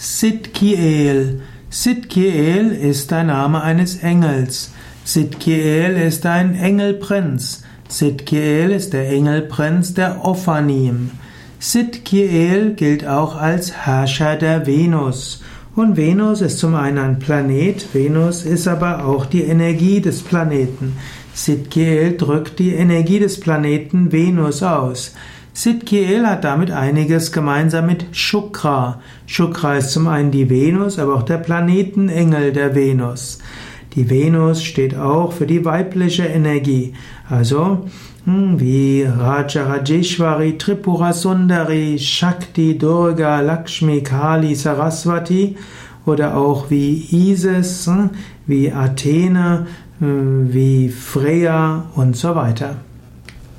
Sidkiel. Sidkiel ist der Name eines Engels. Sidkiel ist ein Engelprinz. Sidkiel ist der Engelprinz der Ophanim. Sidkiel gilt auch als Herrscher der Venus. Und Venus ist zum einen ein Planet, Venus ist aber auch die Energie des Planeten. Sidkiel drückt die Energie des Planeten Venus aus. Sidkiel hat damit einiges gemeinsam mit Shukra. Shukra ist zum einen die Venus, aber auch der Planetenengel der Venus. Die Venus steht auch für die weibliche Energie. Also hm, wie Rajarajeshwari, Tripura Sundari, Shakti, Durga, Lakshmi, Kali, Saraswati oder auch wie Isis, hm, wie Athene, hm, wie Freya und so weiter.